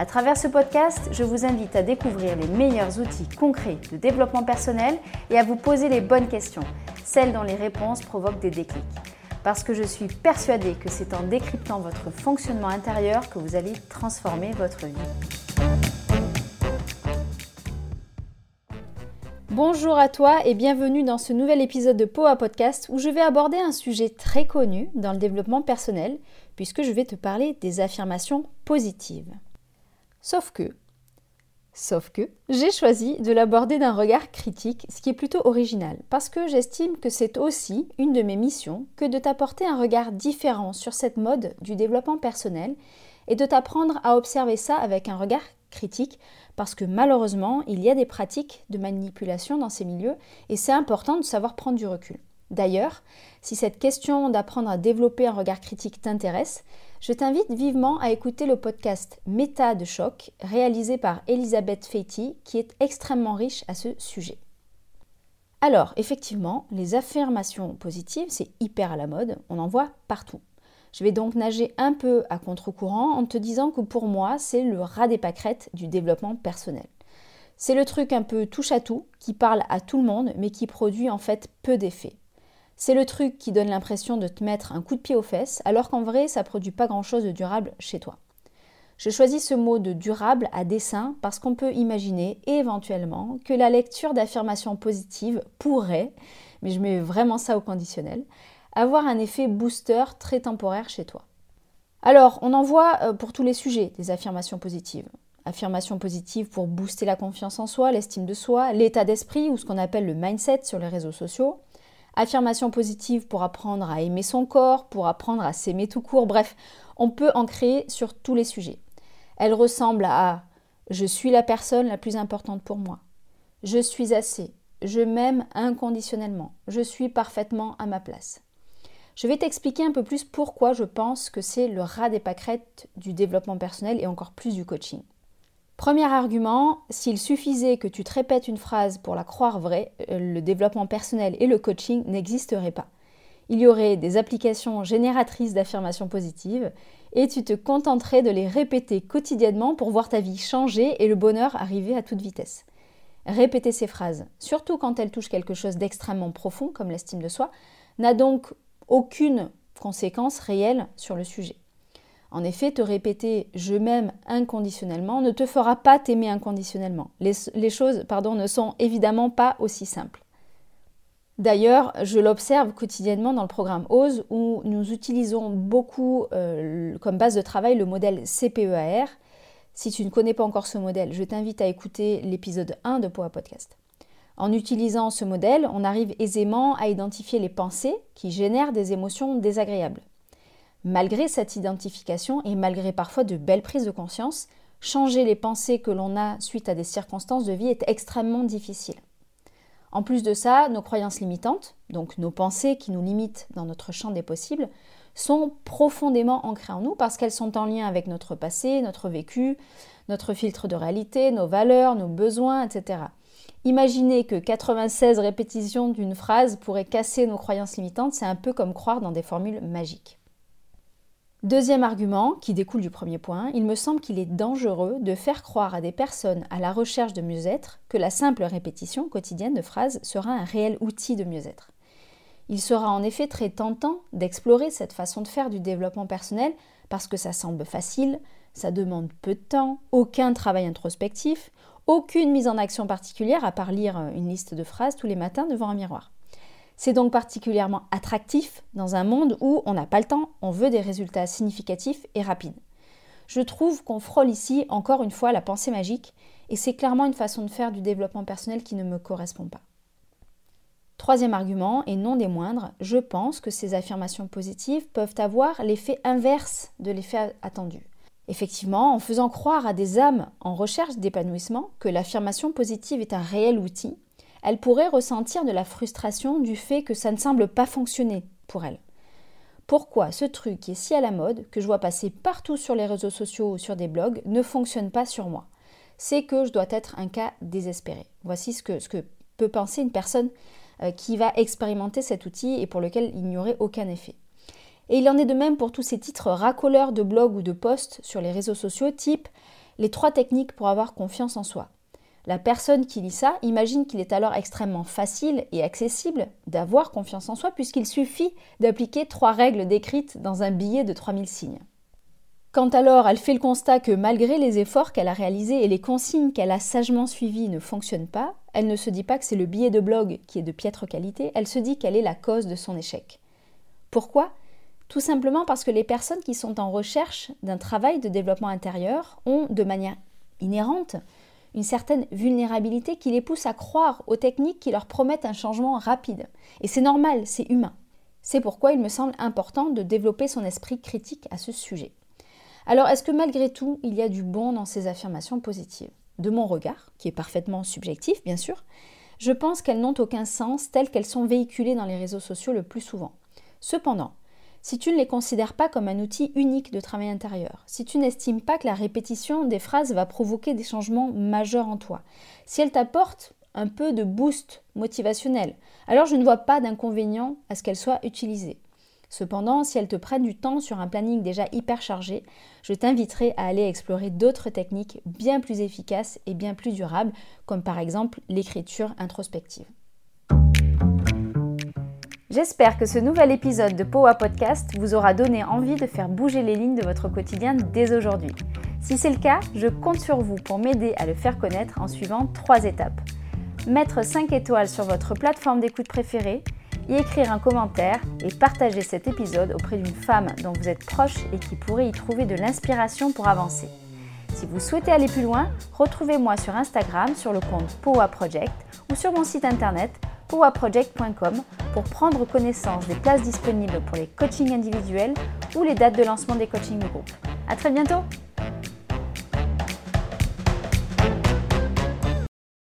À travers ce podcast, je vous invite à découvrir les meilleurs outils concrets de développement personnel et à vous poser les bonnes questions, celles dont les réponses provoquent des déclics. Parce que je suis persuadée que c'est en décryptant votre fonctionnement intérieur que vous allez transformer votre vie. Bonjour à toi et bienvenue dans ce nouvel épisode de Poa Podcast où je vais aborder un sujet très connu dans le développement personnel puisque je vais te parler des affirmations positives. Sauf que, sauf que, j'ai choisi de l'aborder d'un regard critique, ce qui est plutôt original, parce que j'estime que c'est aussi une de mes missions que de t'apporter un regard différent sur cette mode du développement personnel et de t'apprendre à observer ça avec un regard critique, parce que malheureusement, il y a des pratiques de manipulation dans ces milieux et c'est important de savoir prendre du recul. D'ailleurs, si cette question d'apprendre à développer un regard critique t'intéresse, je t'invite vivement à écouter le podcast Méta de choc réalisé par Elisabeth Feiti qui est extrêmement riche à ce sujet. Alors, effectivement, les affirmations positives, c'est hyper à la mode, on en voit partout. Je vais donc nager un peu à contre-courant en te disant que pour moi, c'est le rat des pâquerettes du développement personnel. C'est le truc un peu touche à tout, qui parle à tout le monde, mais qui produit en fait peu d'effets. C'est le truc qui donne l'impression de te mettre un coup de pied aux fesses, alors qu'en vrai, ça produit pas grand-chose de durable chez toi. Je choisis ce mot de durable à dessein parce qu'on peut imaginer éventuellement que la lecture d'affirmations positives pourrait, mais je mets vraiment ça au conditionnel, avoir un effet booster très temporaire chez toi. Alors, on en voit euh, pour tous les sujets des affirmations positives. Affirmations positives pour booster la confiance en soi, l'estime de soi, l'état d'esprit ou ce qu'on appelle le mindset sur les réseaux sociaux. Affirmation positive pour apprendre à aimer son corps, pour apprendre à s'aimer tout court, bref, on peut en créer sur tous les sujets. Elle ressemble à je suis la personne la plus importante pour moi. Je suis assez. Je m'aime inconditionnellement. Je suis parfaitement à ma place. Je vais t'expliquer un peu plus pourquoi je pense que c'est le rat des pâquerettes du développement personnel et encore plus du coaching. Premier argument, s'il suffisait que tu te répètes une phrase pour la croire vraie, euh, le développement personnel et le coaching n'existeraient pas. Il y aurait des applications génératrices d'affirmations positives et tu te contenterais de les répéter quotidiennement pour voir ta vie changer et le bonheur arriver à toute vitesse. Répéter ces phrases, surtout quand elles touchent quelque chose d'extrêmement profond comme l'estime de soi, n'a donc aucune conséquence réelle sur le sujet. En effet, te répéter je m'aime inconditionnellement ne te fera pas t'aimer inconditionnellement. Les, choses pardon, ne sont évidemment pas aussi simples. D'ailleurs, je l'observe quotidiennement dans le programme OSE où nous utilisons beaucoup euh, comme base de travail le modèle CPEAR. Si tu ne connais pas encore ce modèle, je t'invite à écouter l'épisode 1 de Poa Podcast. En utilisant ce modèle, on arrive aisément à identifier les pensées qui génèrent des émotions désagréables. Malgré cette identification et malgré parfois de belles prises de conscience, changer les pensées que l'on a suite à des circonstances de vie est extrêmement difficile. En plus de ça, nos croyances limitantes, donc nos pensées qui nous limitent dans notre champ des possibles, sont profondément ancrées en nous parce qu'elles sont en lien avec notre passé, notre vécu, notre filtre de réalité, nos valeurs, nos besoins, etc. Imaginez que 96 répétitions d'une phrase pourraient casser nos croyances limitantes, c'est un peu comme croire dans des formules magiques. Deuxième argument, qui découle du premier point, il me semble qu'il est dangereux de faire croire à des personnes à la recherche de mieux-être que la simple répétition quotidienne de phrases sera un réel outil de mieux-être. Il sera en effet très tentant d'explorer cette façon de faire du développement personnel parce que ça semble facile, ça demande peu de temps, aucun travail introspectif, aucune mise en action particulière à part lire une liste de phrases tous les matins devant un miroir. C'est donc particulièrement attractif dans un monde où on n'a pas le temps, on veut des résultats significatifs et rapides. Je trouve qu'on frôle ici encore une fois la pensée magique et c'est clairement une façon de faire du développement personnel qui ne me correspond pas. Troisième argument, et non des moindres, je pense que ces affirmations positives peuvent avoir l'effet inverse de l'effet attendu. Effectivement, en faisant croire à des âmes en recherche d'épanouissement que l'affirmation positive est un réel outil, elle pourrait ressentir de la frustration du fait que ça ne semble pas fonctionner pour elle. Pourquoi ce truc qui est si à la mode, que je vois passer partout sur les réseaux sociaux ou sur des blogs, ne fonctionne pas sur moi? C'est que je dois être un cas désespéré. Voici ce que, peut penser une personne euh, qui va expérimenter cet outil et pour lequel il n'y aurait aucun effet. Et il en est de même pour tous ces titres racoleurs de blogs ou de posts sur les réseaux sociaux, type les trois techniques pour avoir confiance en soi. La personne qui lit ça imagine qu'il est alors extrêmement facile et accessible d'avoir confiance en soi puisqu'il suffit d'appliquer trois règles décrites dans un billet de 3000 signes. Quand alors elle fait le constat que malgré les efforts qu'elle a réalisés et les consignes qu'elle a sagement suivies ne fonctionnent pas, elle ne se dit pas que c'est le billet de blog qui est de piètre qualité, elle se dit qu'elle est la cause de son échec. Pourquoi? Tout simplement parce que les personnes qui sont en recherche d'un travail de développement intérieur ont, de manière inhérente, une certaine vulnérabilité qui les pousse à croire aux techniques qui leur promettent un changement rapide. Et c'est normal, c'est humain. C'est pourquoi il me semble important de développer son esprit critique à ce sujet. Alors, est-ce que malgré tout, il y a du bon dans ces affirmations positives? De mon regard, qui est parfaitement subjectif, bien sûr, je pense qu'elles n'ont aucun sens telles qu'elles sont véhiculées dans les réseaux sociaux le plus souvent. Cependant, si tu ne les considères pas comme un outil unique de travail intérieur, si tu n'estimes pas que la répétition des phrases va provoquer des changements majeurs en toi, si elle t'apporte un peu de boost motivationnel, alors je ne vois pas d'inconvénient à ce qu'elle soit utilisée. Cependant, si elles te prennent du temps sur un planning déjà hyper chargé, je t'inviterai à aller explorer d'autres techniques bien plus efficaces et bien plus durables, comme par exemple l'écriture introspective. J'espère que ce nouvel épisode de Powa Podcast vous aura donné envie de faire bouger les lignes de votre quotidien dès aujourd'hui. Si c'est le cas, je compte sur vous pour m'aider à le faire connaître en suivant trois étapes. Mettre 5 étoiles sur votre plateforme d'écoute préférée, y écrire un commentaire et partager cet épisode auprès d'une femme dont vous êtes proche et qui pourrait y trouver de l'inspiration pour avancer. Si vous souhaitez aller plus loin, retrouvez-moi sur Instagram sur le compte Powa Project ou sur mon site internet powaproject.com pour prendre connaissance des places disponibles pour les coachings individuels ou les dates de lancement des coachings de groupe. À très bientôt!